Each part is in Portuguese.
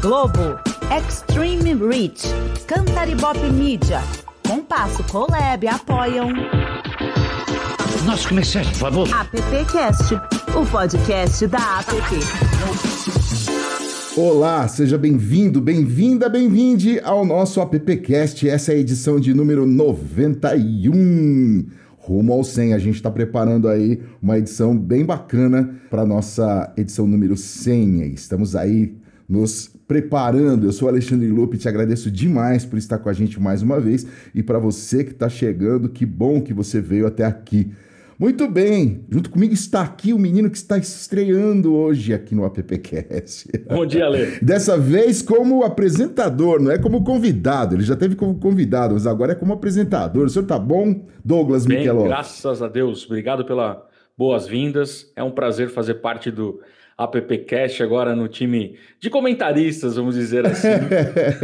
Globo, Extreme Reach, Cantaribop Media, Compasso Colab apoiam. Nossos comerciais, por favor. AppCast, o podcast da App. Olá, seja bem-vindo, bem-vinda, bem-vinde ao nosso AppCast. Essa é a edição de número 91. Rumo ao 100, a gente está preparando aí uma edição bem bacana para nossa edição número 100. Estamos aí nos preparando. Eu sou Alexandre Lupe, te agradeço demais por estar com a gente mais uma vez e para você que está chegando, que bom que você veio até aqui. Muito bem, junto comigo está aqui o menino que está estreando hoje aqui no AppCast. Bom dia, Ale. Dessa vez como apresentador, não é como convidado. Ele já teve como convidado, mas agora é como apresentador. O senhor tá bom, Douglas Michelov? Graças a Deus. Obrigado pela boas-vindas. É um prazer fazer parte do AppCast agora no time de comentaristas, vamos dizer assim.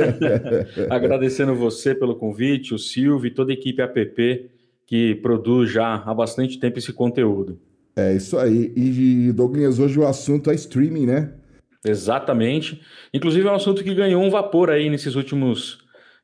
Agradecendo você pelo convite, o Silvio e toda a equipe App que produz já há bastante tempo esse conteúdo. É isso aí. E Douglas, hoje o assunto é streaming, né? Exatamente. Inclusive é um assunto que ganhou um vapor aí nesses últimos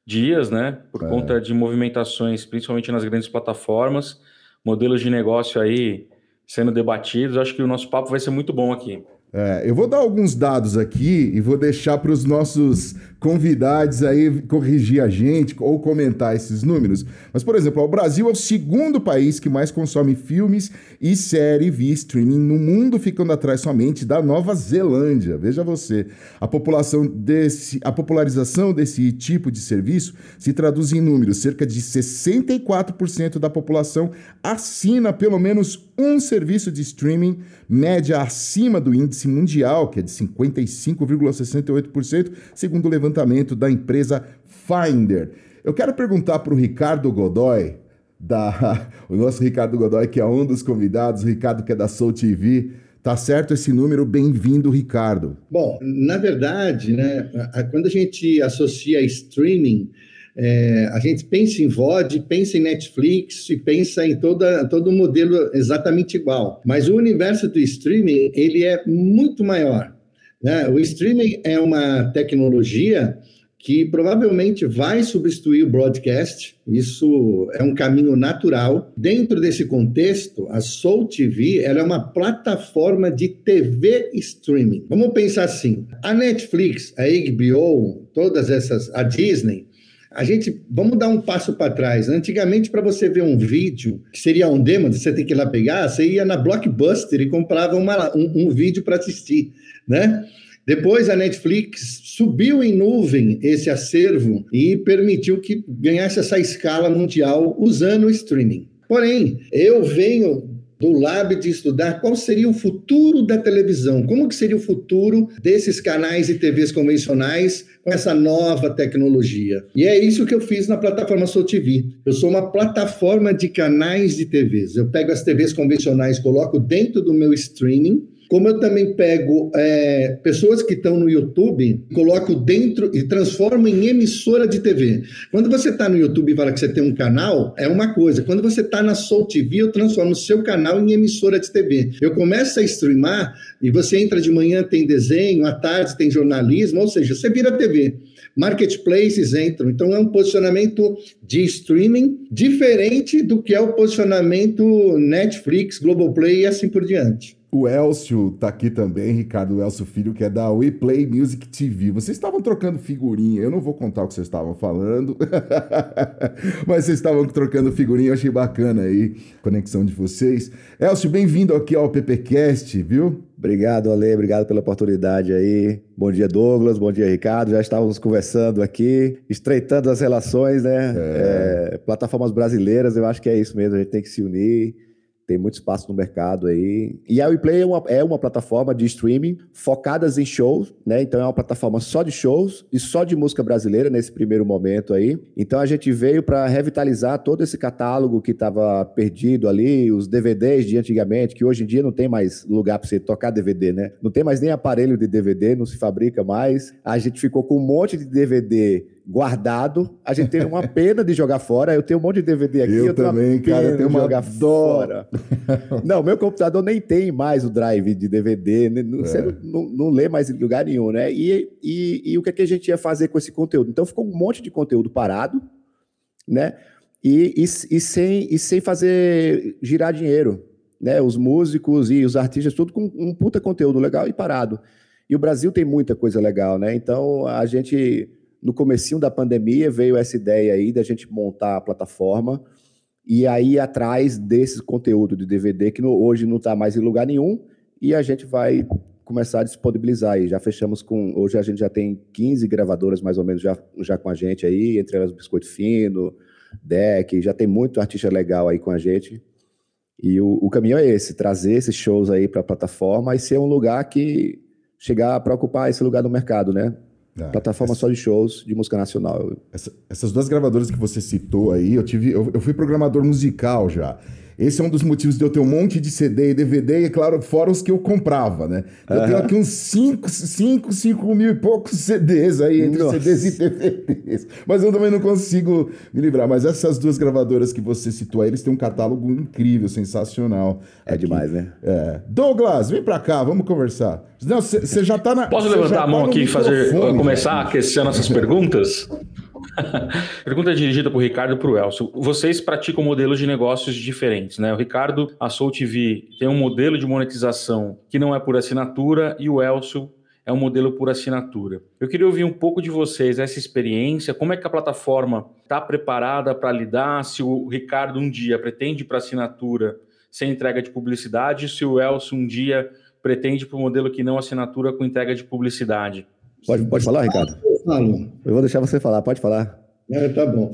dias, né? Por é. conta de movimentações, principalmente nas grandes plataformas, modelos de negócio aí sendo debatidos. Acho que o nosso papo vai ser muito bom aqui. É, eu vou dar alguns dados aqui e vou deixar para os nossos convidados aí corrigir a gente ou comentar esses números. Mas, por exemplo, o Brasil é o segundo país que mais consome filmes e série via streaming no mundo, ficando atrás somente da Nova Zelândia. Veja você, a população desse, a popularização desse tipo de serviço se traduz em números: cerca de 64% da população assina pelo menos um serviço de streaming, média acima do índice mundial, que é de 55,68%, segundo o levantamento da empresa Finder. Eu quero perguntar para o Ricardo Godoy, da, o nosso Ricardo Godoy, que é um dos convidados, o Ricardo que é da Soul TV. Tá certo esse número? Bem-vindo, Ricardo. Bom, na verdade, né, quando a gente associa streaming, é, a gente pensa em VOD, pensa em Netflix e pensa em toda, todo o modelo exatamente igual. Mas o universo do streaming ele é muito maior. Né? O streaming é uma tecnologia que provavelmente vai substituir o broadcast. Isso é um caminho natural. Dentro desse contexto, a Soul TV é uma plataforma de TV streaming. Vamos pensar assim: a Netflix, a HBO, todas essas, a Disney, a gente, vamos dar um passo para trás. Antigamente, para você ver um vídeo, que seria um demo, você tem que ir lá pegar, você ia na Blockbuster e comprava uma, um, um vídeo para assistir, né? Depois a Netflix subiu em nuvem esse acervo e permitiu que ganhasse essa escala mundial usando o streaming. Porém, eu venho do lab de estudar qual seria o futuro da televisão, como que seria o futuro desses canais e TVs convencionais com essa nova tecnologia. E é isso que eu fiz na plataforma Sou TV. Eu sou uma plataforma de canais de TVs. Eu pego as TVs convencionais, coloco dentro do meu streaming como eu também pego é, pessoas que estão no YouTube, coloco dentro e transformo em emissora de TV. Quando você está no YouTube e fala que você tem um canal, é uma coisa. Quando você está na Soul TV, eu transformo o seu canal em emissora de TV. Eu começo a streamar e você entra de manhã, tem desenho, à tarde tem jornalismo, ou seja, você vira TV marketplaces entram. Então, é um posicionamento de streaming diferente do que é o posicionamento Netflix, Globoplay e assim por diante. O Elcio tá aqui também, Ricardo Elcio Filho, que é da We Play Music TV. Vocês estavam trocando figurinha, eu não vou contar o que vocês estavam falando, mas vocês estavam trocando figurinha, eu achei bacana aí a conexão de vocês. Elcio, bem-vindo aqui ao PPcast, viu? Obrigado, Ale, obrigado pela oportunidade aí. Bom dia, Douglas, bom dia, Ricardo. Já estávamos conversando aqui, estreitando as relações, né? É. É, plataformas brasileiras, eu acho que é isso mesmo, a gente tem que se unir tem muito espaço no mercado aí. E a WePlay é uma, é uma plataforma de streaming focadas em shows, né? Então é uma plataforma só de shows e só de música brasileira nesse primeiro momento aí. Então a gente veio para revitalizar todo esse catálogo que estava perdido ali, os DVDs de antigamente, que hoje em dia não tem mais lugar para você tocar DVD, né? Não tem mais nem aparelho de DVD, não se fabrica mais. A gente ficou com um monte de DVD guardado. A gente tem uma pena de jogar fora. Eu tenho um monte de DVD aqui. Eu, eu também, cara. Eu tenho uma jogar fora. não, meu computador nem tem mais o drive de DVD. Né? Você é. não, não, lê mais em lugar nenhum, né? E, e, e o que, é que a gente ia fazer com esse conteúdo? Então ficou um monte de conteúdo parado, né? E, e, e, sem, e sem fazer girar dinheiro. Né? Os músicos e os artistas, tudo com um puta conteúdo legal e parado. E o Brasil tem muita coisa legal, né? Então a gente no comecinho da pandemia veio essa ideia aí da gente montar a plataforma e aí atrás desse conteúdo de DVD que no, hoje não está mais em lugar nenhum e a gente vai começar a disponibilizar aí. Já fechamos com hoje a gente já tem 15 gravadoras mais ou menos já, já com a gente aí, entre elas Biscoito Fino, Deck, já tem muito artista legal aí com a gente. E o, o caminho é esse, trazer esses shows aí para a plataforma e ser um lugar que chegar para ocupar esse lugar no mercado, né? Ah, Plataforma essa... só de shows de música nacional. Essa, essas duas gravadoras que você citou aí, eu tive, eu, eu fui programador musical já. Esse é um dos motivos de eu ter um monte de CD e DVD, e é claro, fora os que eu comprava, né? Eu uhum. tenho aqui uns 5, 5, 5 mil e poucos CDs aí, entre Nossa. CDs e DVDs. Mas eu também não consigo me livrar. Mas essas duas gravadoras que você citou aí, eles têm um catálogo incrível, sensacional. É aqui. demais, né? É. Douglas, vem pra cá, vamos conversar. Não, você já tá na. Posso levantar a tá mão aqui e fazer, começar a aquecer nossas perguntas? Pergunta dirigida para o Ricardo e para o Elcio. Vocês praticam modelos de negócios diferentes, né? O Ricardo, a Soul TV, tem um modelo de monetização que não é por assinatura e o Elcio é um modelo por assinatura. Eu queria ouvir um pouco de vocês essa experiência, como é que a plataforma está preparada para lidar, se o Ricardo um dia pretende para assinatura sem entrega de publicidade, se o Elcio um dia pretende para o modelo que não assinatura com entrega de publicidade. Pode, pode falar, Ricardo? Eu falo. Eu vou deixar você falar, pode falar. É, tá bom.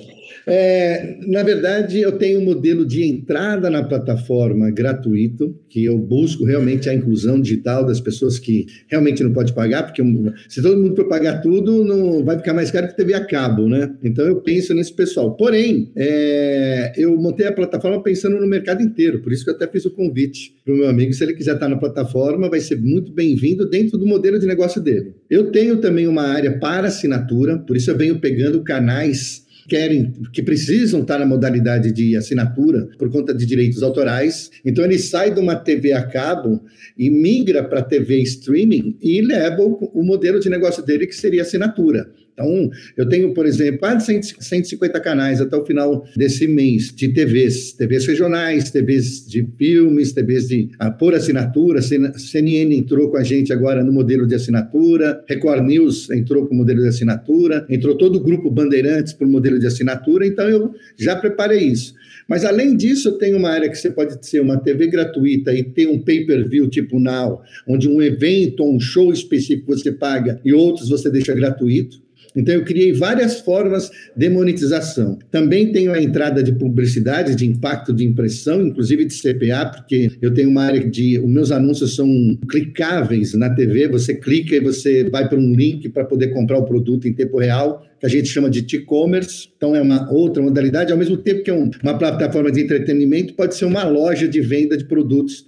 É, na verdade, eu tenho um modelo de entrada na plataforma gratuito, que eu busco realmente a inclusão digital das pessoas que realmente não pode pagar, porque se todo mundo for pagar tudo, não vai ficar mais caro que TV a cabo, né? Então eu penso nesse pessoal. Porém, é, eu montei a plataforma pensando no mercado inteiro, por isso que eu até fiz o convite para o meu amigo. Se ele quiser estar na plataforma, vai ser muito bem-vindo dentro do modelo de negócio dele. Eu tenho também uma área para assinatura, por isso eu venho pegando canais querem, que precisam estar na modalidade de assinatura por conta de direitos autorais. Então ele sai de uma TV a cabo e migra para TV streaming e leva o, o modelo de negócio dele que seria assinatura. Então, eu tenho, por exemplo, quase 150 canais até o final desse mês de TVs, TVs regionais, TVs de filmes, TVs de ah, por assinatura. CNN entrou com a gente agora no modelo de assinatura, Record News entrou com o modelo de assinatura, entrou todo o grupo Bandeirantes para o modelo de assinatura. Então, eu já preparei isso. Mas além disso, tenho uma área que você pode ser uma TV gratuita e ter um pay-per-view tipo Now, onde um evento ou um show específico você paga e outros você deixa gratuito. Então, eu criei várias formas de monetização. Também tenho a entrada de publicidade, de impacto de impressão, inclusive de CPA, porque eu tenho uma área de. Os meus anúncios são clicáveis na TV, você clica e você vai para um link para poder comprar o produto em tempo real que a gente chama de e-commerce, então é uma outra modalidade, ao mesmo tempo que é um, uma plataforma de entretenimento, pode ser uma loja de venda de produtos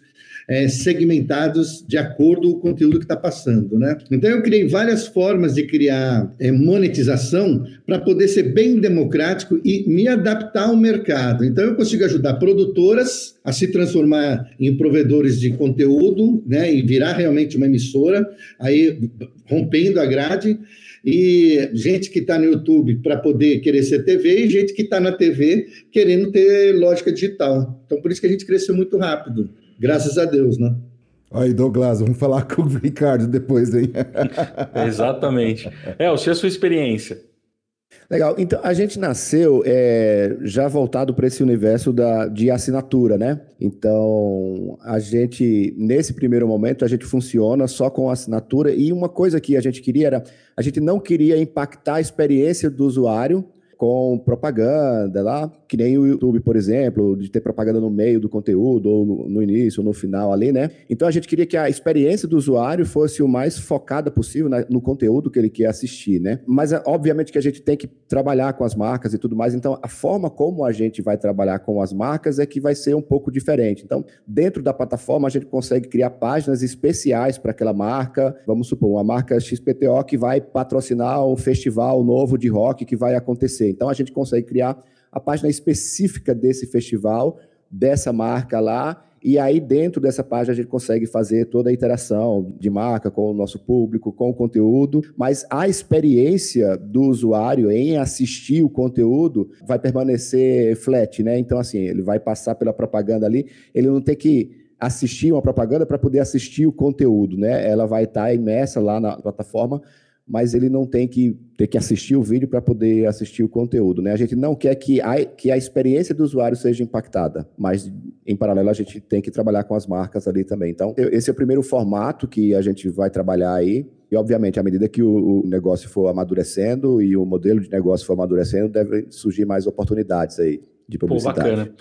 é, segmentados de acordo com o conteúdo que está passando, né? Então eu criei várias formas de criar é, monetização para poder ser bem democrático e me adaptar ao mercado. Então eu consigo ajudar produtoras a se transformar em provedores de conteúdo, né? E virar realmente uma emissora, aí rompendo a grade e gente que está no YouTube para poder querer ser TV e gente que está na TV querendo ter lógica digital. Então, por isso que a gente cresceu muito rápido. Graças a Deus, né? Aí, Douglas, vamos falar com o Ricardo depois, hein? Exatamente. É, o a sua experiência. Legal. Então, a gente nasceu é, já voltado para esse universo da, de assinatura, né? Então, a gente, nesse primeiro momento, a gente funciona só com assinatura. E uma coisa que a gente queria era, a gente não queria impactar a experiência do usuário com propaganda lá, que nem o YouTube, por exemplo, de ter propaganda no meio do conteúdo, ou no início, ou no final ali, né? Então a gente queria que a experiência do usuário fosse o mais focada possível no conteúdo que ele quer assistir, né? Mas é, obviamente que a gente tem que trabalhar com as marcas e tudo mais, então a forma como a gente vai trabalhar com as marcas é que vai ser um pouco diferente. Então, dentro da plataforma, a gente consegue criar páginas especiais para aquela marca. Vamos supor, uma marca XPTO que vai patrocinar um festival novo de rock que vai acontecer. Então, a gente consegue criar a página específica desse festival, dessa marca lá, e aí, dentro dessa página, a gente consegue fazer toda a interação de marca com o nosso público, com o conteúdo, mas a experiência do usuário em assistir o conteúdo vai permanecer flat, né? Então, assim, ele vai passar pela propaganda ali, ele não tem que assistir uma propaganda para poder assistir o conteúdo, né? Ela vai estar tá imersa lá na plataforma mas ele não tem que ter que assistir o vídeo para poder assistir o conteúdo. Né? A gente não quer que a, que a experiência do usuário seja impactada, mas em paralelo a gente tem que trabalhar com as marcas ali também. Então, esse é o primeiro formato que a gente vai trabalhar aí. E, obviamente, à medida que o, o negócio for amadurecendo e o modelo de negócio for amadurecendo, devem surgir mais oportunidades aí de publicidade. Pô, bacana.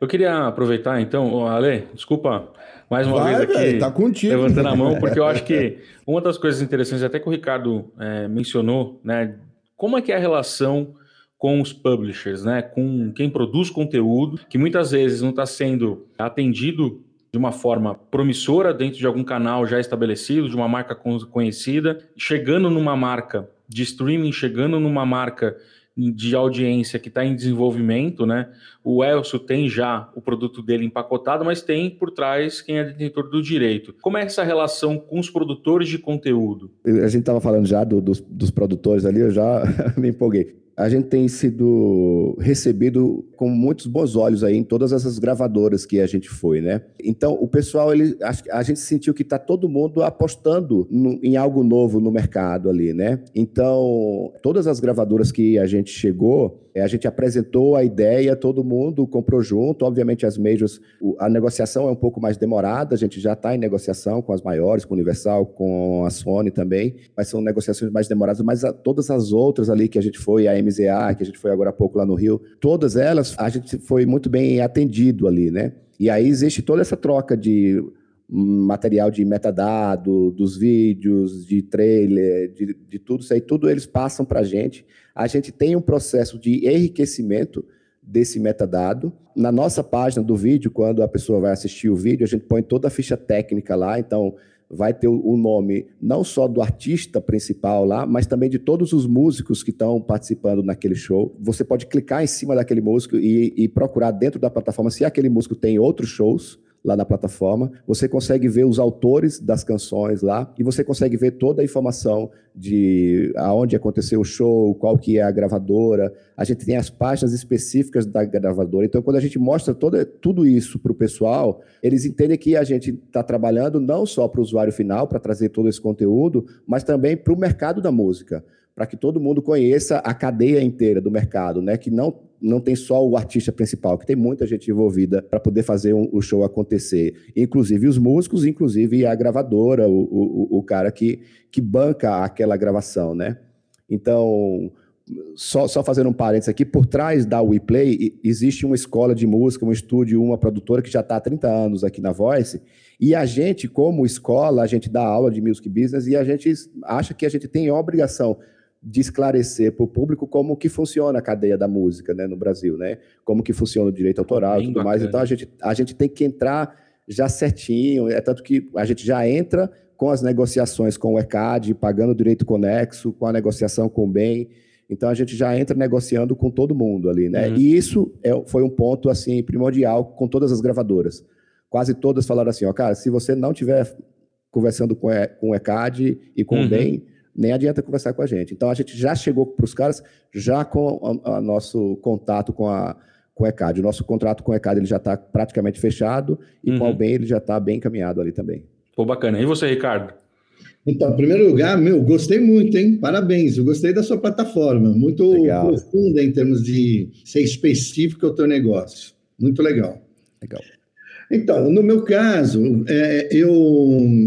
Eu queria aproveitar, então, Ale, desculpa mais uma Vai, vez aqui véio, tá contigo. levantando a mão, porque eu acho que uma das coisas interessantes, até que o Ricardo é, mencionou, né? Como é que é a relação com os publishers, né? Com quem produz conteúdo, que muitas vezes não está sendo atendido de uma forma promissora dentro de algum canal já estabelecido, de uma marca conhecida, chegando numa marca de streaming, chegando numa marca de audiência que está em desenvolvimento, né? O Elcio tem já o produto dele empacotado, mas tem por trás quem é detentor do direito. Como é essa relação com os produtores de conteúdo? A gente estava falando já do, dos, dos produtores ali, eu já me empolguei a gente tem sido recebido com muitos bons olhos aí em todas essas gravadoras que a gente foi, né? Então, o pessoal, ele, a, a gente sentiu que está todo mundo apostando no, em algo novo no mercado ali, né? Então, todas as gravadoras que a gente chegou, é, a gente apresentou a ideia, todo mundo comprou junto. Obviamente, as majors, a negociação é um pouco mais demorada, a gente já está em negociação com as maiores, com Universal, com a Sony também, mas são negociações mais demoradas. Mas todas as outras ali que a gente foi, a MZA, que a gente foi agora há pouco lá no Rio, todas elas a gente foi muito bem atendido ali, né? E aí existe toda essa troca de material de metadado, dos vídeos, de trailer, de, de tudo isso aí, tudo eles passam para a gente. A gente tem um processo de enriquecimento desse metadado. Na nossa página do vídeo, quando a pessoa vai assistir o vídeo, a gente põe toda a ficha técnica lá, então vai ter o nome não só do artista principal lá, mas também de todos os músicos que estão participando naquele show. Você pode clicar em cima daquele músico e, e procurar dentro da plataforma se aquele músico tem outros shows lá na plataforma. Você consegue ver os autores das canções lá e você consegue ver toda a informação de aonde aconteceu o show, qual que é a gravadora. A gente tem as páginas específicas da gravadora. Então, quando a gente mostra toda, tudo isso para o pessoal, eles entendem que a gente está trabalhando não só para o usuário final, para trazer todo esse conteúdo, mas também para o mercado da música para que todo mundo conheça a cadeia inteira do mercado, né? Que não, não tem só o artista principal, que tem muita gente envolvida para poder fazer um, o show acontecer. Inclusive os músicos, inclusive a gravadora, o, o, o cara que, que banca aquela gravação, né? Então, só, só fazendo um parênteses aqui, por trás da WePlay existe uma escola de música, um estúdio, uma produtora que já está há 30 anos aqui na Voice, e a gente, como escola, a gente dá aula de music business e a gente acha que a gente tem obrigação de esclarecer para o público como que funciona a cadeia da música né, no Brasil, né? Como que funciona o direito autoral e tudo bacana. mais. Então a gente, a gente tem que entrar já certinho, é tanto que a gente já entra com as negociações com o ECAD, pagando o direito conexo, com a negociação com o bem. Então a gente já entra negociando com todo mundo ali, né? Uhum. E isso é, foi um ponto assim primordial com todas as gravadoras. Quase todas falaram assim, ó, cara, se você não tiver conversando com, com o ECAD e com uhum. o bem, nem adianta conversar com a gente. Então a gente já chegou para os caras já com o nosso contato com a com o ECAD. O nosso contrato com o ECAD ele já está praticamente fechado e uhum. com o bem ele já está bem encaminhado ali também. Pô, bacana. E você, Ricardo? Então, em primeiro lugar, meu, gostei muito, hein? Parabéns, eu gostei da sua plataforma, muito legal. profunda em termos de ser específico ao teu negócio. Muito legal. Legal. Então, no meu caso, é, eu,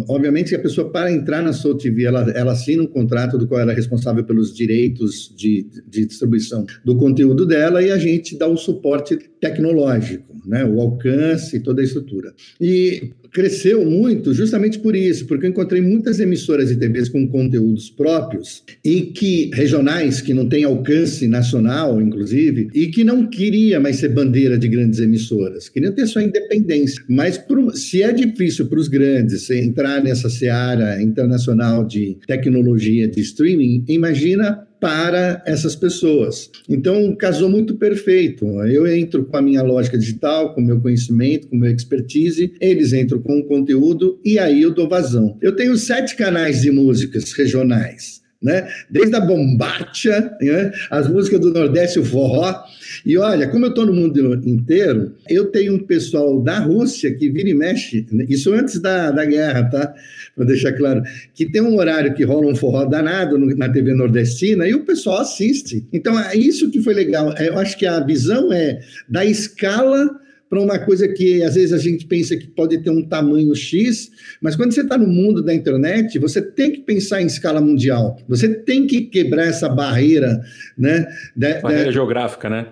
obviamente, a pessoa para entrar na Soul TV, ela, ela assina um contrato do qual ela é responsável pelos direitos de, de distribuição do conteúdo dela e a gente dá o suporte tecnológico, né, o alcance, toda a estrutura. E cresceu muito justamente por isso, porque eu encontrei muitas emissoras de TVs com conteúdos próprios e que regionais que não têm alcance nacional, inclusive, e que não queria mais ser bandeira de grandes emissoras, queriam ter sua independência. Mas por, se é difícil para os grandes entrar nessa seara internacional de tecnologia de streaming, imagina para essas pessoas. Então, casou muito perfeito. Eu entro com a minha lógica digital, com o meu conhecimento, com o meu expertise, eles entram com o conteúdo e aí eu dou vazão. Eu tenho sete canais de músicas regionais. Né? Desde a bombacha, né? as músicas do Nordeste, o forró. E olha, como eu estou no mundo inteiro, eu tenho um pessoal da Rússia que vira e mexe, isso antes da, da guerra, tá? Vou deixar claro, que tem um horário que rola um forró danado na TV nordestina e o pessoal assiste. Então, é isso que foi legal. É, eu acho que a visão é da escala para uma coisa que às vezes a gente pensa que pode ter um tamanho X, mas quando você está no mundo da internet, você tem que pensar em escala mundial. Você tem que quebrar essa barreira, né? Barreira geográfica, né?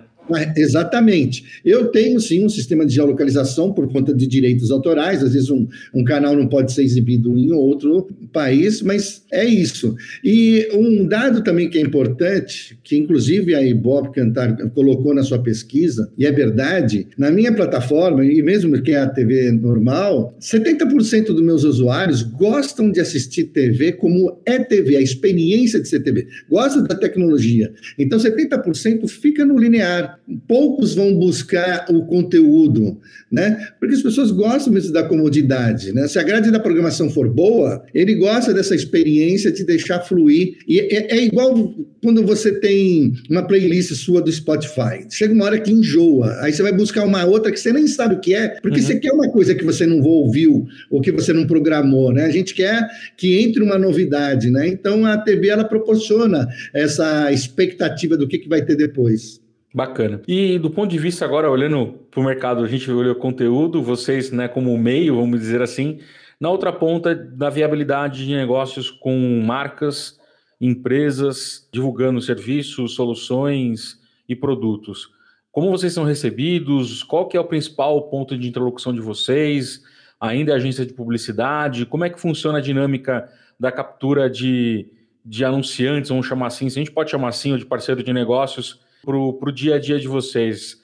Exatamente. Eu tenho sim um sistema de geolocalização por conta de direitos autorais. Às vezes um, um canal não pode ser exibido em outro país, mas é isso. E um dado também que é importante, que inclusive a Ibope Cantar colocou na sua pesquisa, e é verdade, na minha plataforma, e mesmo que é a TV normal, 70% dos meus usuários gostam de assistir TV como é TV, a experiência de ser TV. Gostam da tecnologia. Então 70% fica no linear poucos vão buscar o conteúdo, né? Porque as pessoas gostam mesmo da comodidade, né? Se a grade da programação for boa, ele gosta dessa experiência de deixar fluir. E é, é igual quando você tem uma playlist sua do Spotify. Chega uma hora que enjoa, aí você vai buscar uma outra que você nem sabe o que é, porque uhum. você quer uma coisa que você não ouviu ou que você não programou, né? A gente quer que entre uma novidade, né? Então a TV ela proporciona essa expectativa do que, que vai ter depois. Bacana. E do ponto de vista agora, olhando para o mercado, a gente olhou conteúdo, vocês, né, como meio, vamos dizer assim, na outra ponta da viabilidade de negócios com marcas, empresas, divulgando serviços, soluções e produtos. Como vocês são recebidos? Qual que é o principal ponto de interlocução de vocês? Ainda é agência de publicidade? Como é que funciona a dinâmica da captura de, de anunciantes, vamos chamar assim, se a gente pode chamar assim, ou de parceiro de negócios, para o dia a dia de vocês?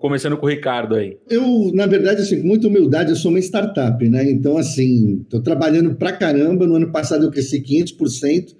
Começando com o Ricardo aí. Eu, na verdade, assim, com muita humildade, eu sou uma startup, né? Então, assim, estou trabalhando pra caramba. No ano passado eu cresci 500%.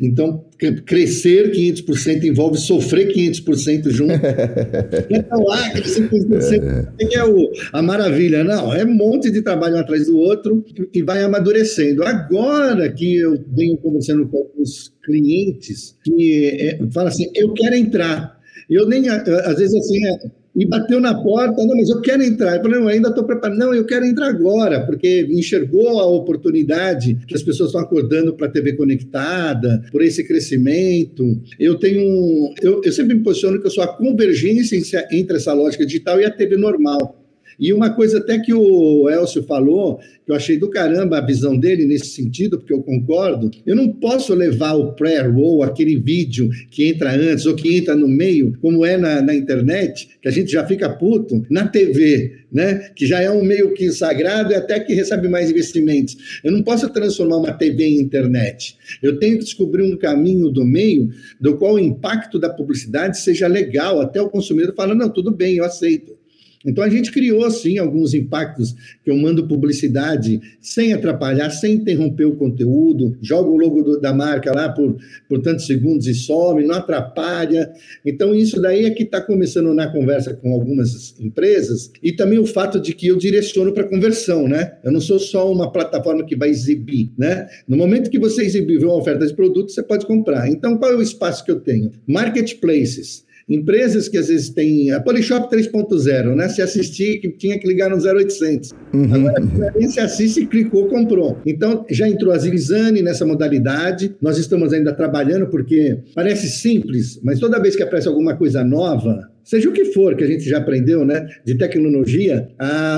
Então, crescer 500% envolve sofrer 500% junto. então, lá, crescer 500% é, é o, a maravilha. Não, é um monte de trabalho um atrás do outro e vai amadurecendo. Agora que eu venho conversando com alguns clientes que é, falam assim, eu quero entrar. Eu nem, às vezes assim, é, e bateu na porta, não, mas eu quero entrar. Eu falei, não, ainda estou preparado. Não, eu quero entrar agora, porque enxergou a oportunidade que as pessoas estão acordando para a TV conectada, por esse crescimento. Eu tenho, eu, eu sempre me posiciono que eu sou a convergência entre essa lógica digital e a TV normal. E uma coisa até que o Elcio falou, que eu achei do caramba a visão dele nesse sentido, porque eu concordo, eu não posso levar o pré-roll, aquele vídeo que entra antes ou que entra no meio, como é na, na internet, que a gente já fica puto, na TV, né? que já é um meio que sagrado e até que recebe mais investimentos. Eu não posso transformar uma TV em internet. Eu tenho que descobrir um caminho do meio do qual o impacto da publicidade seja legal, até o consumidor fala, não, tudo bem, eu aceito. Então a gente criou assim alguns impactos que eu mando publicidade sem atrapalhar, sem interromper o conteúdo, jogo o logo do, da marca lá por, por tantos segundos e some, não atrapalha. Então isso daí é que está começando na conversa com algumas empresas e também o fato de que eu direciono para conversão, né? Eu não sou só uma plataforma que vai exibir, né? No momento que você exibir uma oferta de produto, você pode comprar. Então qual é o espaço que eu tenho? Marketplaces empresas que às vezes têm a Polishop 3.0, né? Se assistir, que tinha que ligar no 0800. Uhum. Agora, se assiste, clicou, comprou. Então, já entrou a Zilizane nessa modalidade. Nós estamos ainda trabalhando porque parece simples, mas toda vez que aparece alguma coisa nova, seja o que for que a gente já aprendeu, né, de tecnologia,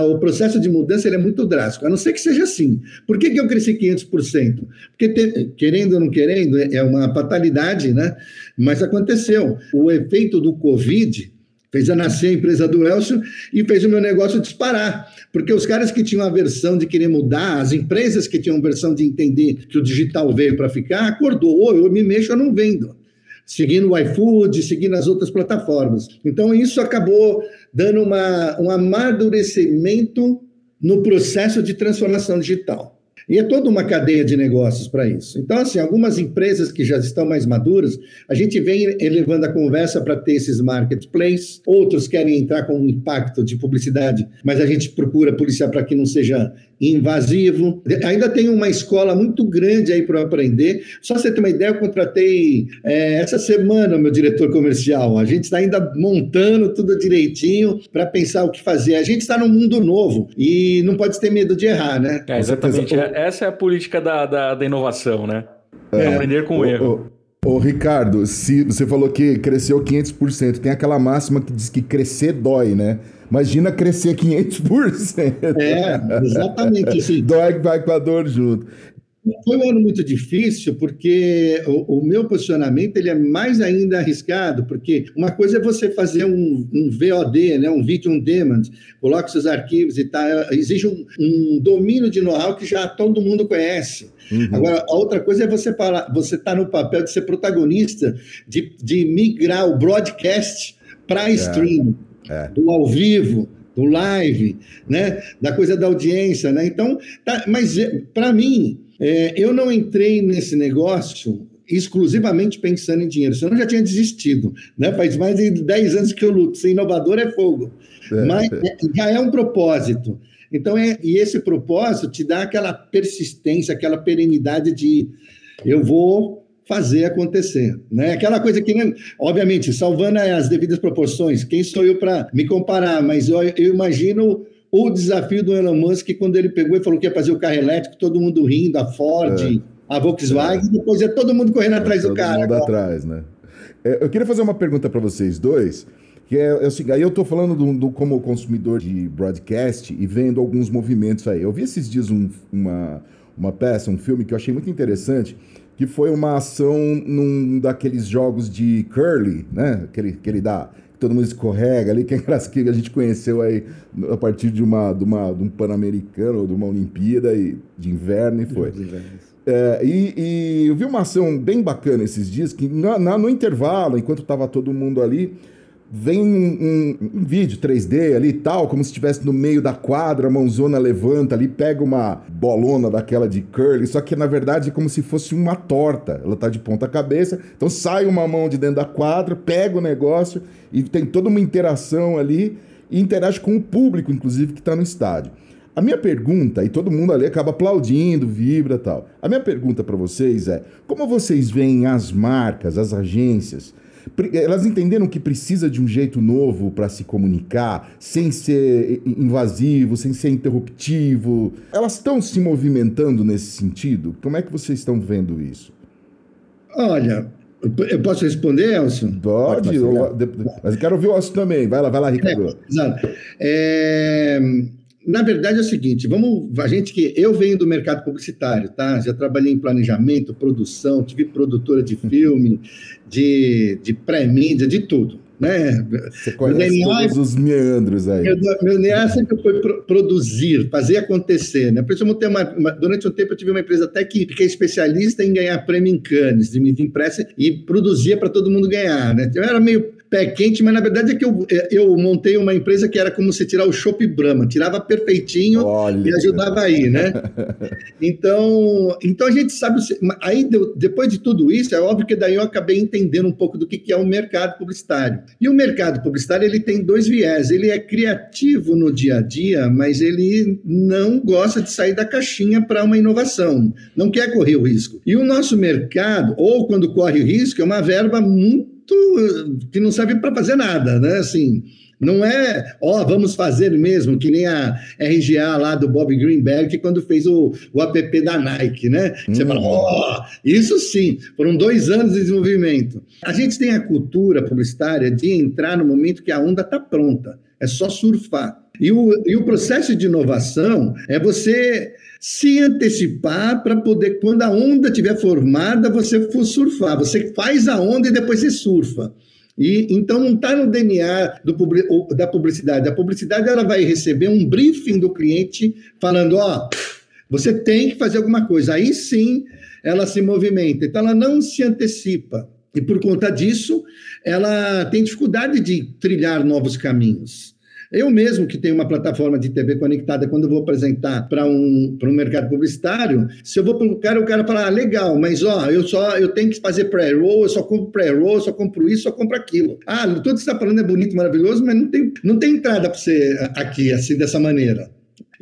o processo de mudança é muito drástico, a não ser que seja assim. Por que, que eu cresci 500%? Porque, te, querendo ou não querendo, é uma fatalidade, né? Mas aconteceu. O efeito do Covid fez a nascer a empresa do Elcio e fez o meu negócio disparar. Porque os caras que tinham a versão de querer mudar, as empresas que tinham a versão de entender que o digital veio para ficar, acordou, oh, eu me mexo, eu não vendo. Seguindo o iFood, seguindo as outras plataformas. Então, isso acabou dando uma, um amadurecimento no processo de transformação digital. E é toda uma cadeia de negócios para isso. Então, assim, algumas empresas que já estão mais maduras, a gente vem elevando a conversa para ter esses marketplaces, outros querem entrar com um impacto de publicidade, mas a gente procura policiar para que não seja invasivo. Ainda tem uma escola muito grande aí para aprender. Só você ter uma ideia, eu contratei é, essa semana o meu diretor comercial. A gente está ainda montando tudo direitinho para pensar o que fazer. A gente está num mundo novo e não pode ter medo de errar, né? É, exatamente. Essa é a política da, da, da inovação, né? É, aprender com o erro. Ô, Ricardo, se você falou que cresceu 500%, tem aquela máxima que diz que crescer dói, né? Imagina crescer 500%. É, exatamente. Assim. Dói que vai com a dor junto. Foi um ano muito difícil, porque o, o, meu posicionamento ele é mais ainda arriscado, porque uma coisa é você fazer um, um VOD, né, um Video on Demand, coloca seus arquivos e tal, exige um, um domínio de know-how que já todo mundo conhece. Uhum. Agora, a outra coisa é você falar, você está no papel de ser protagonista, de, de migrar o broadcast para é. streaming, é. do ao vivo, do live, né? Da coisa da audiência, né? Então, tá, mas é, para mim, é, eu não entrei nesse negócio exclusivamente pensando em dinheiro, senão eu já tinha desistido. Né? Faz mais de 10 anos que eu luto. Ser inovador é fogo. É, Mas é, já é um propósito. Então, é, e esse propósito te dá aquela persistência, aquela perenidade de eu vou fazer acontecer, né? Aquela coisa que, obviamente, salvando as devidas proporções, quem sou eu para me comparar? Mas eu, eu imagino o desafio do Elon Musk, quando ele pegou e falou que ia fazer o carro elétrico, todo mundo rindo, a Ford, é. a Volkswagen, é. depois ia todo mundo correndo atrás é, do cara. Todo mundo atrás, né? É, eu queria fazer uma pergunta para vocês dois, que é, é o seguinte, aí eu estou falando do, do, como consumidor de broadcast e vendo alguns movimentos aí. Eu vi esses dias um, uma, uma peça, um filme que eu achei muito interessante, que foi uma ação num daqueles jogos de curly, né? Que ele, que ele dá todo mundo escorrega ali, que é engraçado que a gente conheceu aí a partir de, uma, de, uma, de um Pan-Americano ou de uma Olimpíada e, de inverno e foi. É, e, e, eu vi uma ação bem bacana esses dias, que na, na, no intervalo, enquanto estava todo mundo ali, vem um, um, um, vídeo 3D ali e tal, como se estivesse no meio da quadra, a mãozona levanta ali, pega uma bolona daquela de curly, só que na verdade é como se fosse uma torta. Ela tá de ponta cabeça, então sai uma mão de dentro da quadra, pega o negócio e tem toda uma interação ali e interage com o público, inclusive, que está no estádio. A minha pergunta, e todo mundo ali acaba aplaudindo, vibra tal. A minha pergunta para vocês é: como vocês veem as marcas, as agências, elas entenderam que precisa de um jeito novo para se comunicar, sem ser invasivo, sem ser interruptivo. Elas estão se movimentando nesse sentido? Como é que vocês estão vendo isso? Olha, eu posso responder, Elcio? Pode, Pode mas eu quero ouvir o Elcio também. Vai lá, vai lá, Ricardo. É, exato. É, na verdade é o seguinte, vamos, a gente que eu venho do mercado publicitário, tá? Já trabalhei em planejamento, produção, tive produtora de filme, de, de pré-mídia, de tudo. Né? Você conhece todos os meandros aí. Meu, meu DNA sempre foi pro, produzir, fazer acontecer. Né? Por isso, eu uma, uma, durante um tempo, eu tive uma empresa até que fiquei especialista em ganhar prêmio em Cannes, de mídia impressa, e produzia para todo mundo ganhar. Né? Eu era meio pé quente, mas na verdade é que eu, é, eu montei uma empresa que era como se tirar o Chopp Brahma, tirava perfeitinho Olha. e ajudava aí, né? então, então a gente sabe, aí depois de tudo isso, é óbvio que daí eu acabei entendendo um pouco do que é o mercado publicitário. E o mercado publicitário, ele tem dois viés, ele é criativo no dia a dia, mas ele não gosta de sair da caixinha para uma inovação, não quer correr o risco. E o nosso mercado, ou quando corre o risco, é uma verba muito que não serve para fazer nada, né? Assim, Não é, ó, vamos fazer mesmo, que nem a RGA lá do Bob Greenberg, quando fez o, o app da Nike, né? Você fala, ó, isso sim, foram dois anos de desenvolvimento. A gente tem a cultura publicitária de entrar no momento que a onda está pronta, é só surfar. E o, e o processo de inovação é você se antecipar para poder, quando a onda estiver formada, você for surfar. Você faz a onda e depois você surfa. E então não está no DNA do, da publicidade. A publicidade ela vai receber um briefing do cliente falando, ó, você tem que fazer alguma coisa. Aí sim ela se movimenta. Então ela não se antecipa. E por conta disso, ela tem dificuldade de trilhar novos caminhos. Eu mesmo, que tenho uma plataforma de TV conectada, quando eu vou apresentar para um, um mercado publicitário, se eu vou para o cara, o cara fala, ah, legal, mas ó, eu só eu tenho que fazer pré-roll, eu só compro pré-roll, só compro isso, só compro aquilo. Ah, tudo que você está falando é bonito, maravilhoso, mas não tem, não tem entrada para você aqui, assim, dessa maneira.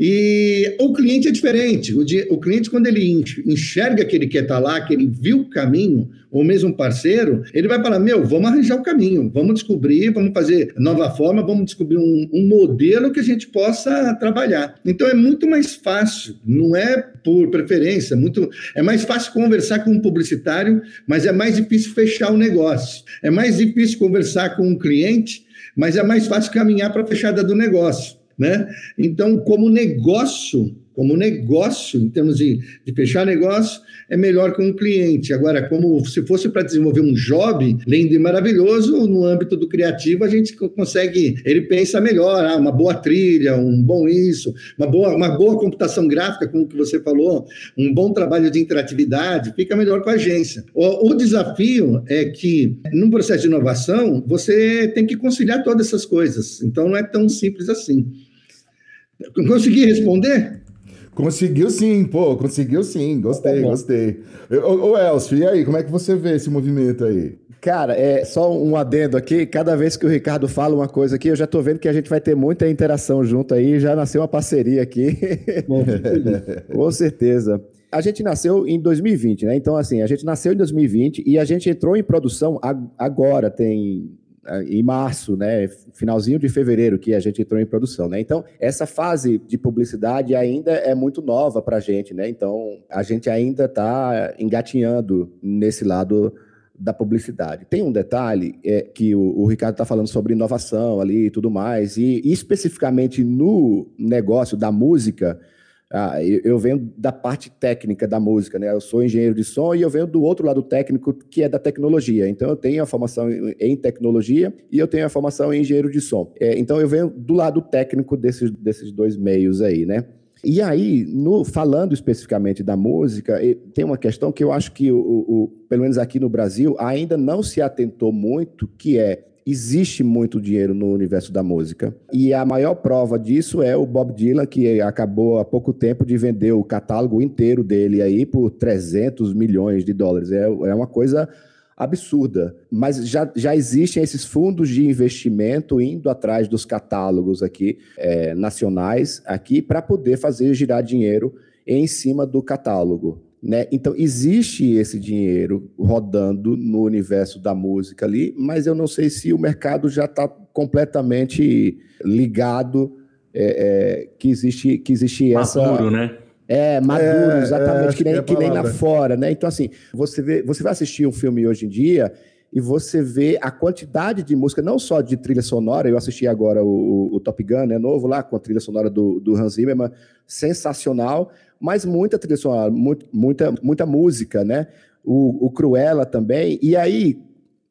E o cliente é diferente. O, o cliente, quando ele enxerga que ele quer estar tá lá, que ele viu o caminho, ou mesmo parceiro, ele vai falar: Meu, vamos arranjar o caminho, vamos descobrir, vamos fazer nova forma, vamos descobrir um, um modelo que a gente possa trabalhar. Então é muito mais fácil, não é por preferência, muito, é mais fácil conversar com um publicitário, mas é mais difícil fechar o negócio. É mais difícil conversar com um cliente, mas é mais fácil caminhar para a fechada do negócio. Né? Então, como negócio, como negócio, em termos de, de fechar negócio, é melhor que um cliente. Agora, como se fosse para desenvolver um job lindo e maravilhoso, no âmbito do criativo, a gente consegue, ele pensa melhor, ah, uma boa trilha, um bom isso, uma boa, uma boa computação gráfica, como que você falou, um bom trabalho de interatividade, fica melhor com a agência. O, o desafio é que, num processo de inovação, você tem que conciliar todas essas coisas. Então, não é tão simples assim. Consegui responder? Conseguiu sim, pô, conseguiu sim. Gostei, tá gostei. Ô, ô Elcio, e aí, como é que você vê esse movimento aí? Cara, é só um adendo aqui. Cada vez que o Ricardo fala uma coisa aqui, eu já tô vendo que a gente vai ter muita interação junto aí. Já nasceu uma parceria aqui. Com certeza. A gente nasceu em 2020, né? Então, assim, a gente nasceu em 2020 e a gente entrou em produção agora, tem em março, né, finalzinho de fevereiro que a gente entrou em produção, né? Então essa fase de publicidade ainda é muito nova para a gente, né? Então a gente ainda está engatinhando nesse lado da publicidade. Tem um detalhe é, que o, o Ricardo está falando sobre inovação ali e tudo mais, e, e especificamente no negócio da música, ah, eu, eu, venho da parte técnica da música, né? Eu sou engenheiro de som e eu venho do outro lado técnico, que é da tecnologia. Então, eu tenho a formação em tecnologia e eu tenho a formação em engenheiro de som. É, então, eu venho do lado técnico desses, desses dois meios aí, né? E aí, no, falando especificamente da música, tem uma questão que eu acho que, o, o, pelo menos aqui no Brasil, ainda não se atentou muito, que é existe muito dinheiro no universo da música. E a maior prova disso é o Bob Dylan, que acabou há pouco tempo de vender o catálogo inteiro dele aí por 300 milhões de dólares. É, é uma coisa absurda. Mas já, já existem esses fundos de investimento indo atrás dos catálogos aqui é, nacionais aqui para poder fazer girar dinheiro em cima do catálogo. Né? Então, existe esse dinheiro rodando no universo da música ali, mas eu não sei se o mercado já está completamente ligado é, é, que existe, que existe essa. Maduro, né? É, maduro, é, exatamente, que, nem, é que nem lá fora, né? Então, assim, você, vê, você vai assistir um filme hoje em dia e você vê a quantidade de música, não só de trilha sonora, eu assisti agora o, o Top Gun, né, novo lá, com a trilha sonora do, do Hans Zimmerman, sensacional, mas muita trilha sonora, muito, muita, muita música, né? O, o Cruella também. E aí,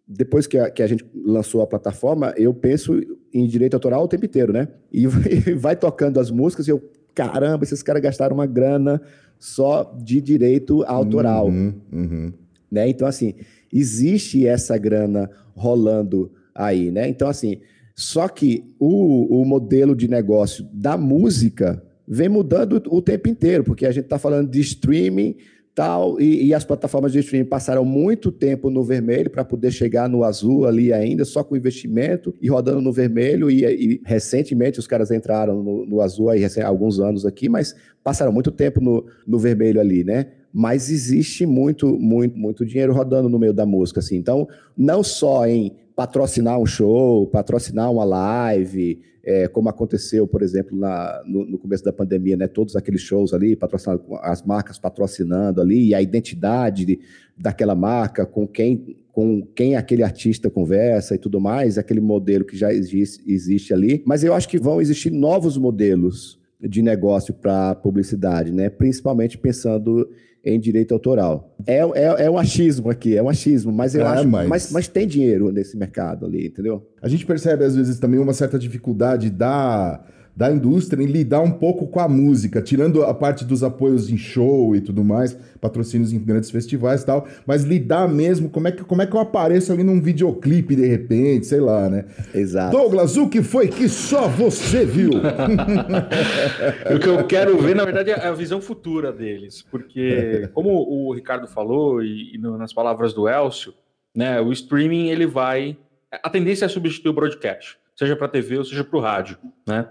depois que a, que a gente lançou a plataforma, eu penso em direito autoral o tempo inteiro, né? E vai tocando as músicas e eu, caramba, esses caras gastaram uma grana só de direito autoral. Uhum, uhum. Né? Então, assim, existe essa grana rolando aí, né? Então, assim, só que o, o modelo de negócio da música vem mudando o tempo inteiro, porque a gente está falando de streaming tal, e, e, as plataformas de streaming passaram muito tempo no vermelho para poder chegar no azul ali ainda, só com investimento e rodando no vermelho, e, e recentemente os caras entraram no, no azul aí alguns anos aqui, mas passaram muito tempo no, no vermelho ali, né? Mas existe muito, muito, muito dinheiro rodando no meio da música, assim. Então, não só em patrocinar um show, patrocinar uma live, é, como aconteceu, por exemplo, na, no, no, começo da pandemia, né? Todos aqueles shows ali, patrocinado, as marcas patrocinando ali, e a identidade de, daquela marca, com quem, com quem aquele artista conversa e tudo mais, aquele modelo que já existe, existe ali. Mas eu acho que vão existir novos modelos de negócio para publicidade, né? Principalmente pensando em direito autoral. É, é, é um achismo aqui, é um achismo, mas eu é, acho. Mas... mas... Mas, tem dinheiro nesse mercado ali, entendeu? A gente percebe, às vezes, também uma certa dificuldade da da indústria em lidar um pouco com a música, tirando a parte dos apoios em show e tudo mais, patrocínios em grandes festivais e tal, mas lidar mesmo, como é que, como é que eu apareço ali num videoclipe de repente, sei lá, né? Exato. Douglas, o que foi que só você viu? o que eu quero ver, na verdade, é a visão futura deles, porque, como o Ricardo falou, e, e nas palavras do Elcio, né, o streaming ele vai. A tendência é substituir o broadcast, seja para TV ou seja para o rádio, né?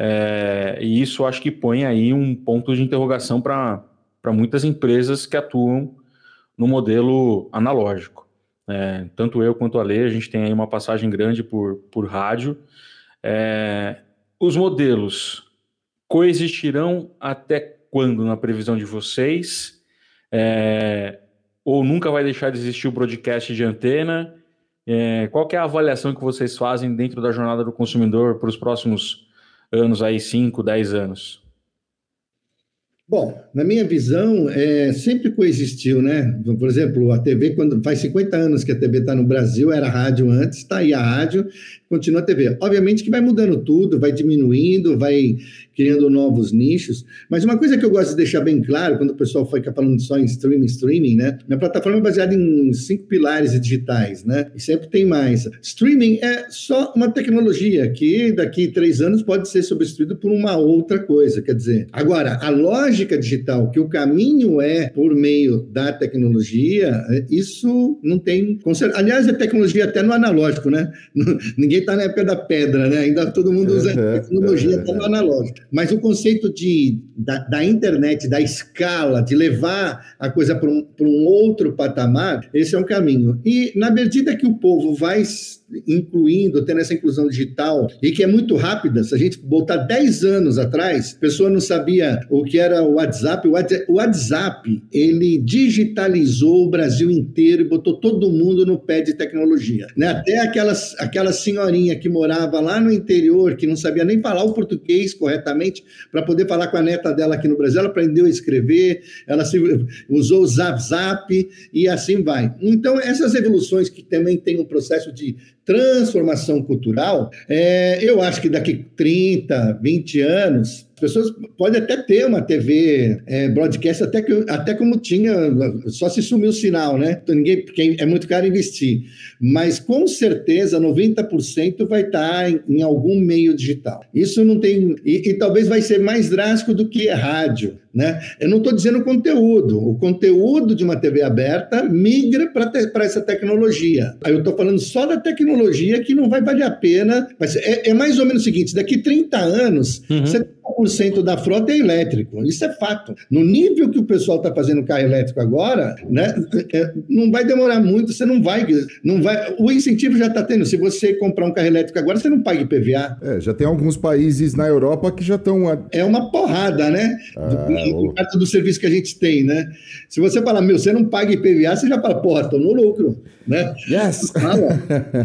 É, e isso acho que põe aí um ponto de interrogação para muitas empresas que atuam no modelo analógico. É, tanto eu quanto a Lê, a gente tem aí uma passagem grande por, por rádio. É, os modelos coexistirão até quando, na previsão de vocês? É, ou nunca vai deixar de existir o broadcast de antena? É, qual é a avaliação que vocês fazem dentro da jornada do consumidor para os próximos anos aí, 5, 10 anos? Bom, na minha visão, é, sempre coexistiu, né? Por exemplo, a TV, quando faz 50 anos que a TV está no Brasil, era rádio antes, está aí a rádio, continua a TV. Obviamente que vai mudando tudo, vai diminuindo, vai criando novos nichos. Mas uma coisa que eu gosto de deixar bem claro, quando o pessoal fica falando só em streaming, streaming, né? Minha plataforma é baseada em cinco pilares digitais, né? E sempre tem mais. Streaming é só uma tecnologia que daqui três anos pode ser substituído por uma outra coisa. Quer dizer, agora, a lógica digital, que o caminho é por meio da tecnologia, isso não tem. Aliás, a tecnologia até no analógico, né? Ninguém está na época da pedra, né? Ainda todo mundo usa uhum, tecnologia, está no analógico. Mas o conceito de, da, da, internet, da escala, de levar a coisa para um, um outro patamar, esse é um caminho. E na medida que o povo vai incluindo, tendo essa inclusão digital, e que é muito rápida, se a gente voltar 10 anos atrás, a pessoa não sabia o que era o WhatsApp. O WhatsApp, ele digitalizou o Brasil inteiro e botou todo mundo no pé de tecnologia. Né? Até aquelas, aquela senhorinha que morava lá no interior, que não sabia nem falar o português corretamente, para poder falar com a neta dela aqui no Brasil, ela aprendeu a escrever, ela se, usou o Zap e assim vai. Então, essas evoluções que também tem um processo de transformação cultural, é, eu acho que daqui 30, 20 anos, as pessoas podem até ter uma TV é, broadcast, até, que, até como tinha, só se sumiu o sinal, né? Então, ninguém, porque é muito caro investir. Mas com certeza 90% vai estar em, em, algum meio digital. Isso não tem. E, e, talvez vai ser mais drástico do que rádio. Né? Eu não estou dizendo conteúdo. O conteúdo de uma TV aberta migra para essa tecnologia. Aí eu estou falando só da tecnologia que não vai valer a pena. Mas é, é mais ou menos o seguinte: daqui 30 anos, uhum. você 90% da frota é elétrico. Isso é fato. No nível que o pessoal está fazendo carro elétrico agora, né, é, não vai demorar muito, você não vai, não vai. O incentivo já está tendo. Se você comprar um carro elétrico agora, você não paga IPVA. É, já tem alguns países na Europa que já estão. A... É uma porrada, né? Ah, do, do, do serviço que a gente tem, né? Se você falar, meu, você não paga IPVA, você já fala, porra, estou no lucro, né? Yes! Fala.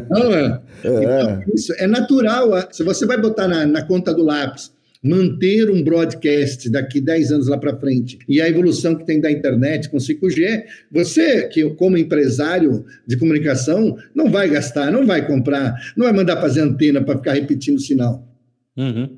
Não, é. é. Então, isso é natural. Se você vai botar na, na conta do lápis manter um broadcast daqui 10 anos lá para frente e a evolução que tem da internet com 5G, você, que como empresário de comunicação, não vai gastar, não vai comprar, não vai mandar fazer antena para ficar repetindo sinal. Uhum.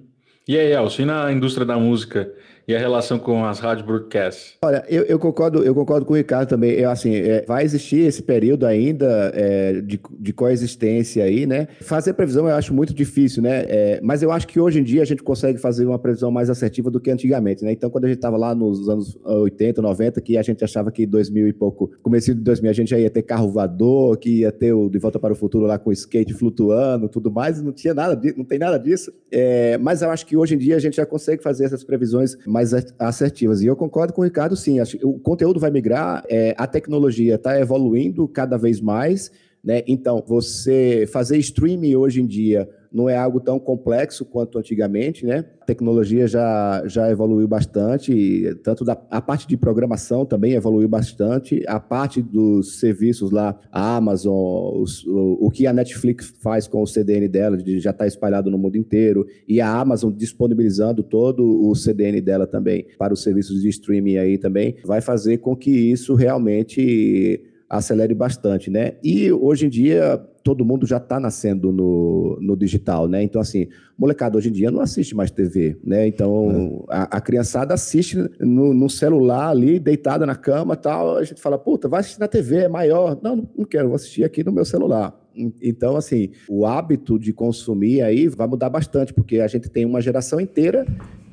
E aí, Elcio, e na indústria da música? E a relação com as rádios broadcast? Olha, eu, eu, concordo, eu concordo com o Ricardo também. Eu, assim, é, vai existir esse período ainda é, de, de coexistência aí, né? Fazer previsão eu acho muito difícil, né? É, mas eu acho que hoje em dia a gente consegue fazer uma previsão mais assertiva do que antigamente, né? Então, quando a gente estava lá nos anos 80, 90, que a gente achava que 2000 e pouco, começo de 2000, a gente já ia ter carro voador, que ia ter o De Volta para o Futuro lá com skate flutuando, tudo mais, não tinha nada disso, não tem nada disso. É, mas eu acho que hoje em dia a gente já consegue fazer essas previsões mais assertivas. E eu concordo com o Ricardo, sim. Acho que o conteúdo vai migrar, é, a tecnologia está evoluindo cada vez mais, né? Então, você fazer streaming hoje em dia não é algo tão complexo quanto antigamente, né? A tecnologia já, já evoluiu bastante, tanto da, a parte de programação também evoluiu bastante, a parte dos serviços lá, a Amazon, os, o, o, que a Netflix faz com o CDN dela, de já está espalhado no mundo inteiro, e a Amazon disponibilizando todo o CDN dela também para os serviços de streaming aí também, vai fazer com que isso realmente acelere bastante, né? E hoje em dia todo mundo já está nascendo no, no digital, né? Então, assim, molecada hoje em dia não assiste mais TV, né? Então, é. a, a, criançada assiste no, no, celular ali, deitada na cama tal. A gente fala, puta, vai assistir na TV, é maior. Não, não quero, vou assistir aqui no meu celular. Então, assim, o hábito de consumir aí vai mudar bastante, porque a gente tem uma geração inteira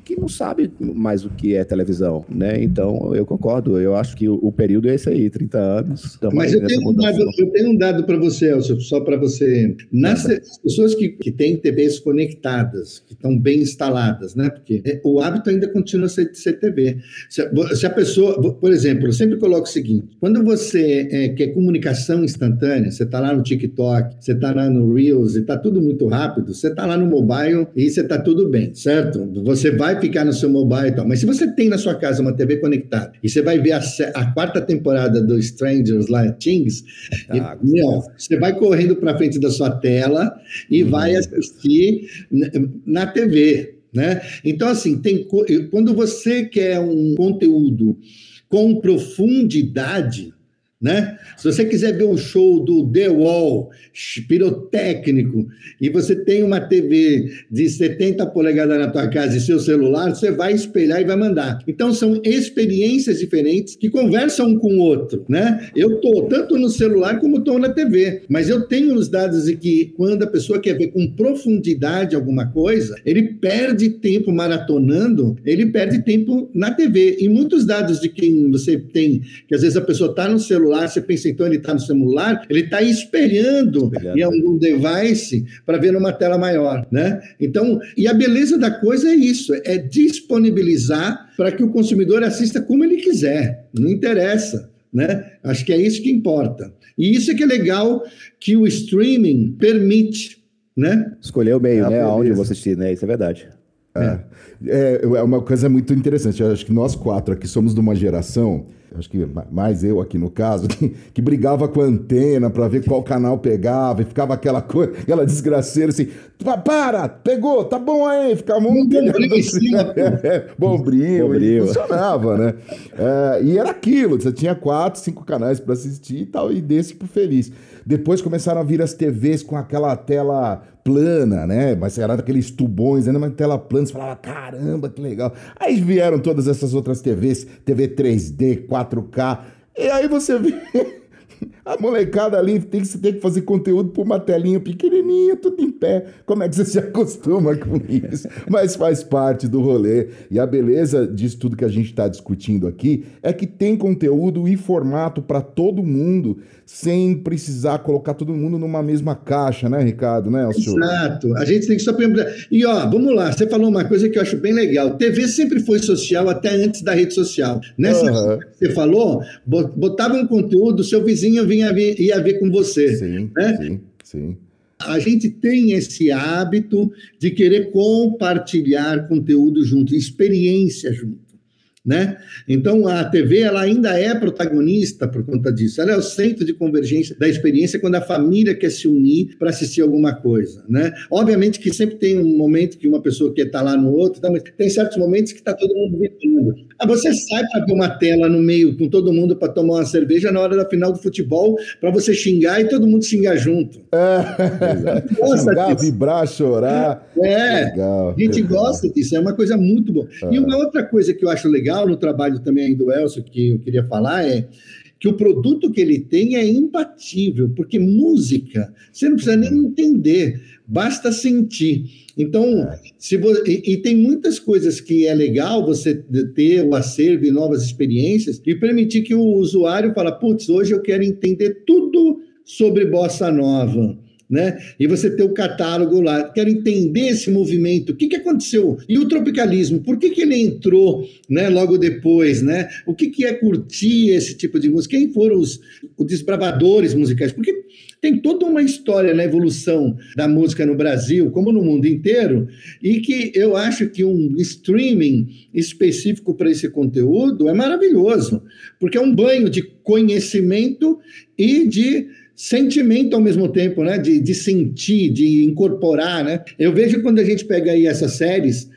que não sabe mais o que é televisão, né? Então, eu concordo. Eu acho que o, o período é esse aí, 30 anos. Mas eu tenho, um dado, eu tenho, um dado, para você, Elcio, só para você. Nas pessoas que, que têm TVs conectadas, que estão bem instaladas, né? Porque é, o hábito ainda continua a ser, ser TV. Se a, se a, pessoa, por exemplo, eu sempre coloco o seguinte: quando você é, quer comunicação instantânea, você está lá no TikTok, você está lá no Reels e está tudo muito rápido, você está lá no mobile e você está tudo bem, certo? Você vai vai ficar no seu mobile e tal. Mas se você tem na sua casa uma TV conectada e você vai ver a, a quarta temporada do Strangers lá, Things, ah, e, meu, você vai correndo para frente da sua tela e hum, vai assistir na, na TV. Né? Então, assim, tem, quando você quer um conteúdo com profundidade, né? Se você quiser ver um show do The Wall, pirotécnico, e você tem uma TV de 70 polegadas na tua casa e seu celular, você vai espelhar e vai mandar. Então são experiências diferentes que conversam um com o outro, né? Eu tô tanto no celular como estou na TV, mas eu tenho os dados de que quando a pessoa quer ver com profundidade alguma coisa, ele perde tempo maratonando, ele perde tempo na TV. E muitos dados de quem você tem, que às vezes a pessoa está no celular celular, você pensa, então ele está no celular, ele está espelhando em algum device para ver numa tela maior, né? Então, e a beleza da coisa é isso, é disponibilizar para que o consumidor assista como ele quiser, não interessa, né? Acho que é isso que importa. E isso é que é legal que o streaming permite, né? Escolher o meio, é né? Aonde você assistir, né? Isso é verdade. É. é. é uma coisa muito interessante. Eu acho que nós quatro aqui somos de uma geração acho que mais eu aqui no caso, que, que brigava com a antena para ver qual canal pegava e ficava aquela coisa, aquela desgraceira assim, para, pegou, tá bom aí, ficava um em cima. é, bombril, bombril. funcionava, né? É, e era aquilo, você tinha quatro, cinco canais para assistir e tal, e desse pro feliz. Depois começaram a vir as TVs com aquela tela plana, né? Mas era daqueles tubões, ainda uma tela plana, você falava, caramba, que legal. Aí vieram todas essas outras TVs, TV 3D, 4K, e aí você vê a molecada ali tem que, tem que fazer conteúdo por uma telinha pequenininha, tudo em pé. Como é que você se acostuma com isso? Mas faz parte do rolê. E a beleza disso tudo que a gente está discutindo aqui é que tem conteúdo e formato para todo mundo, sem precisar colocar todo mundo numa mesma caixa, né, Ricardo? Né, Exato. A gente tem que só perguntar. E ó, vamos lá, você falou uma coisa que eu acho bem legal. TV sempre foi social até antes da rede social. Nessa uhum. que você falou, botava um conteúdo, seu vizinho vinha ver, ia ver com você. Sim, né? sim, sim. A gente tem esse hábito de querer compartilhar conteúdo junto, experiência junto né? Então a TV ela ainda é protagonista por conta disso. Ela é o centro de convergência da experiência quando a família quer se unir para assistir alguma coisa, né? Obviamente que sempre tem um momento que uma pessoa quer estar tá lá no outro, tá? mas tem certos momentos que está todo mundo vivendo. Ah, você sai para ver uma tela no meio com todo mundo para tomar uma cerveja na hora da final do futebol para você xingar e todo mundo xingar junto. É. xingar, vibrar, chorar. É. Legal. A gente gosta disso. É uma coisa muito boa. É. E uma outra coisa que eu acho legal legal no trabalho também do Elcio, que eu queria falar, é que o produto que ele tem é impatível, porque música, você não precisa nem entender, basta sentir. Então, se você, e, e, tem muitas coisas que é legal você ter o acervo e novas experiências e permitir que o usuário fale, putz, hoje eu quero entender tudo sobre bossa nova né? E você ter o catálogo lá. Quero entender esse movimento. O que, que aconteceu? E o tropicalismo? Por que, que ele entrou né, logo depois? Né? O que, que é curtir esse tipo de música? Quem foram os, os desbravadores musicais? Porque tem toda uma história na evolução da música no Brasil, como no mundo inteiro, e que eu acho que um streaming específico para esse conteúdo é maravilhoso, porque é um banho de conhecimento e de sentimento ao mesmo tempo, né? De, de sentir, de incorporar, né? Eu vejo quando a gente pega aí essas séries,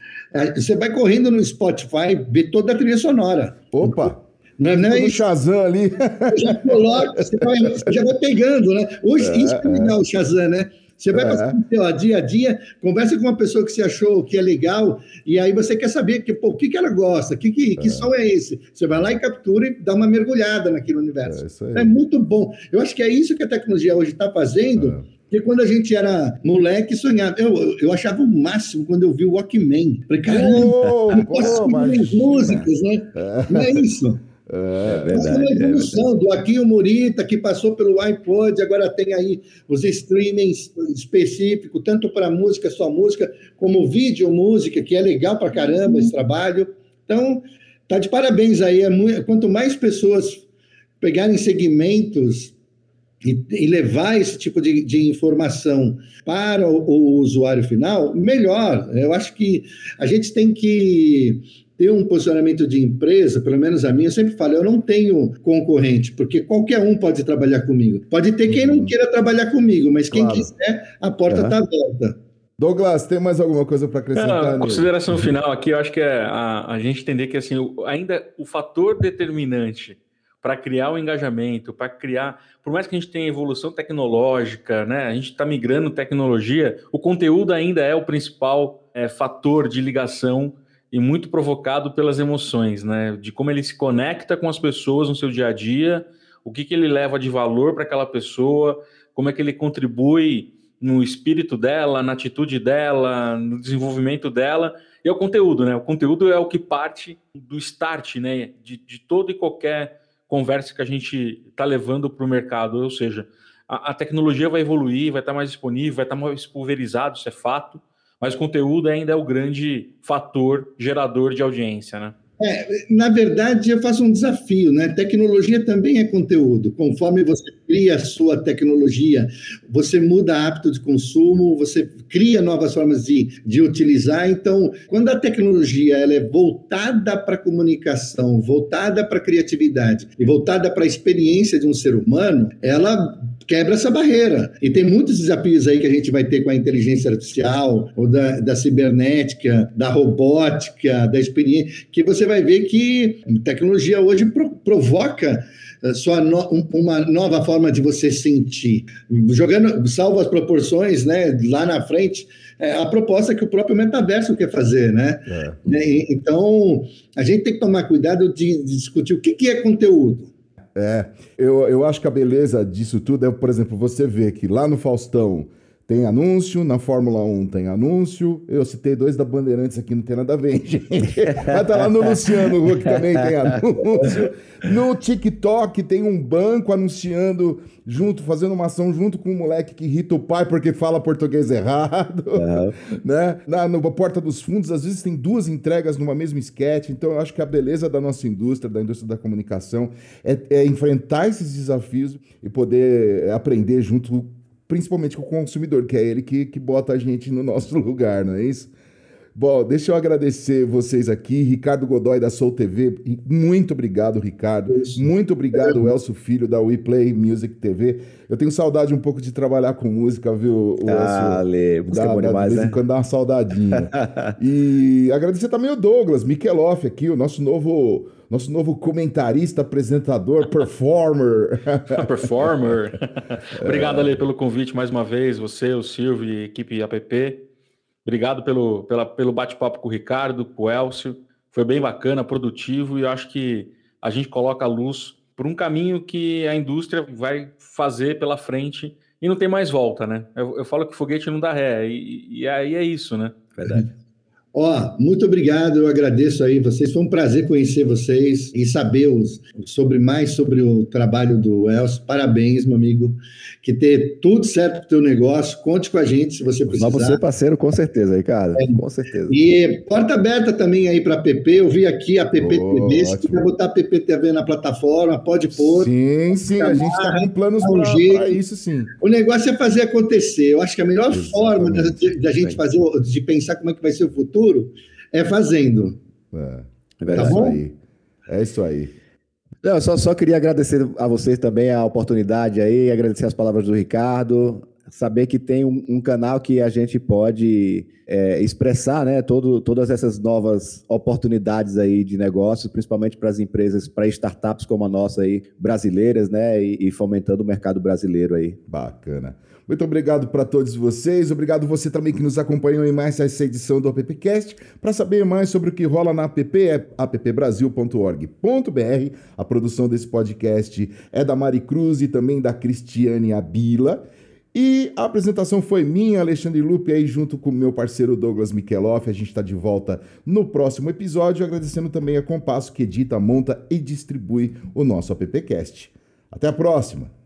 você vai correndo no Spotify, vê toda a trilha sonora. Opa! Não, não é isso. Shazam ali. Já coloca, você, vai, você já vai pegando, né? Hoje, é, isso é legal, o Shazam, né? Você vai é. passando dia a dia, conversa com uma pessoa que você achou que é legal, e aí você quer saber que, pô, o que, que ela gosta, que, que, que é. som é esse? Você vai lá e captura e dá uma mergulhada naquele universo. É, é muito bom. Eu acho que é isso que a tecnologia hoje está fazendo. É. Porque quando a gente era moleque, sonhava. Eu, eu achava o máximo quando eu vi o Walkman. Falei, caramba, oh, eu posso oh, músicas, né? É. Não é isso? É, verdade. Mas uma evolução é do Aqui o Murita, que passou pelo iPod, agora tem aí os streamings específicos, tanto para música, só música, como vídeo música, que é legal para caramba esse trabalho. Então, tá de parabéns aí. É muito, quanto mais pessoas pegarem segmentos e, e levar esse tipo de, de informação para o, o usuário final, melhor. Eu acho que a gente tem que ter um posicionamento de empresa, pelo menos a minha, eu sempre falo, eu não tenho concorrente, porque qualquer um pode trabalhar comigo. Pode ter quem não uhum. queira trabalhar comigo, mas quem claro. quiser, a porta está uhum. aberta. Douglas, tem mais alguma coisa para acrescentar? a consideração final aqui, eu acho que é a, a gente entender que assim, ainda o fator determinante para criar o engajamento, para criar, por mais que a gente tenha evolução tecnológica, né, a gente está migrando tecnologia, o conteúdo ainda é o principal é, fator de ligação e muito provocado pelas emoções, né? De como ele se conecta com as pessoas no seu dia a dia, o que, que ele leva de valor para aquela pessoa, como é que ele contribui no espírito dela, na atitude dela, no desenvolvimento dela, e é o conteúdo, né? O conteúdo é o que parte do start, né? De, de toda e qualquer conversa que a gente está levando para o mercado, ou seja, a, a, tecnologia vai evoluir, vai estar tá mais disponível, vai estar tá mais pulverizado, isso é fato, mas conteúdo ainda é o grande fator gerador de audiência, né? É, na verdade, eu faço um desafio, né? Tecnologia também é conteúdo. Conforme você cria sua tecnologia, você muda hábito de consumo, você cria novas formas de, de utilizar. Então, quando a tecnologia ela é voltada para a comunicação, voltada para a criatividade e voltada para a experiência de um ser humano, ela quebra essa barreira. E tem muitos desafios aí que a gente vai ter com a inteligência artificial, ou da, da cibernética, da robótica, da experiência, que você vai ver que tecnologia hoje pro, provoca sua no, uma nova forma de você sentir. Jogando, salvo as proporções, né, lá na frente, é a proposta que o próprio metaverso quer fazer, né? É. Então, a gente tem que tomar cuidado de, de discutir o que, que é conteúdo. É, eu, eu acho que a beleza disso tudo é, por exemplo, você vê que lá no Faustão tem anúncio, na Fórmula 1 tem anúncio. Eu citei dois da Bandeirantes aqui, não tem nada a ver, gente. Mas tá lá no Luciano Huck também tem anúncio. No TikTok tem um banco anunciando junto, fazendo uma ação junto com um moleque que irrita o pai porque fala português errado. Uhum. Né? Na, na Porta dos Fundos, às vezes tem duas entregas numa mesma sketch. Então eu acho que a beleza da nossa indústria, da indústria da comunicação, é, é enfrentar esses desafios e poder aprender junto principalmente com o consumidor, que é ele que, que bota a gente no nosso lugar, não é isso? Bom, deixa eu agradecer vocês aqui, Ricardo Godoy da Soul TV. Muito obrigado, Ricardo. Isso. Muito obrigado, Elcio Filho da WePlay Music TV. Eu tenho saudade um pouco de trabalhar com música, viu, o Ah, Lê, música dá, é bom demais, De vez em né? quando dá uma saudadinha. e agradecer também o Douglas Mikeloff aqui, o nosso novo nosso novo comentarista, apresentador, performer. performer. Obrigado, Ale, pelo convite mais uma vez. Você, o Silvio e a equipe APP. Obrigado pelo, pela, pelo bate-papo com o Ricardo, com o Elcio. Foi bem bacana, produtivo e eu acho que a gente coloca a luz por um caminho que a indústria vai fazer pela frente e não tem mais volta, né? Eu, eu falo que foguete não dá ré e, e aí é isso, né? Verdade. Ó, muito obrigado, eu agradeço aí vocês. Foi um prazer conhecer vocês e saber os, sobre mais sobre o trabalho do Elcio. Parabéns, meu amigo. Que ter tudo certo pro teu negócio. Conte com a gente se você precisar. Mas você parceiro, com certeza, Ricardo. É. Com certeza. E porta aberta também aí para a PP. Eu vi aqui a PP oh, TV. Se quiser botar a PP TV na plataforma, pode pôr. Sim, sim. A gente está com planos para isso, sim. O negócio é fazer acontecer. Eu acho que a melhor Exatamente. forma da gente fazer, de pensar como é que vai ser o futuro futuro é fazendo. É, é tá isso bom? aí. É isso aí. Não, só, só queria agradecer a vocês também a oportunidade aí, agradecer as palavras do Ricardo, saber que tem um, um canal que a gente pode é, expressar né, todo, todas essas novas oportunidades aí de negócios, principalmente para as empresas, para startups como a nossa aí, brasileiras, né, e, e fomentando o mercado brasileiro aí. Bacana. Muito obrigado para todos vocês. Obrigado você também que nos acompanhou em mais essa edição do AppCast. Para saber mais sobre o que rola na app, é appbrasil.org.br. A produção desse podcast é da Mari Cruz e também da Cristiane Abila. E a apresentação foi minha, Alexandre Lupe, aí junto com meu parceiro Douglas Mikeloff. A gente está de volta no próximo episódio, agradecendo também a Compasso que edita, monta e distribui o nosso AppCast. Até a próxima!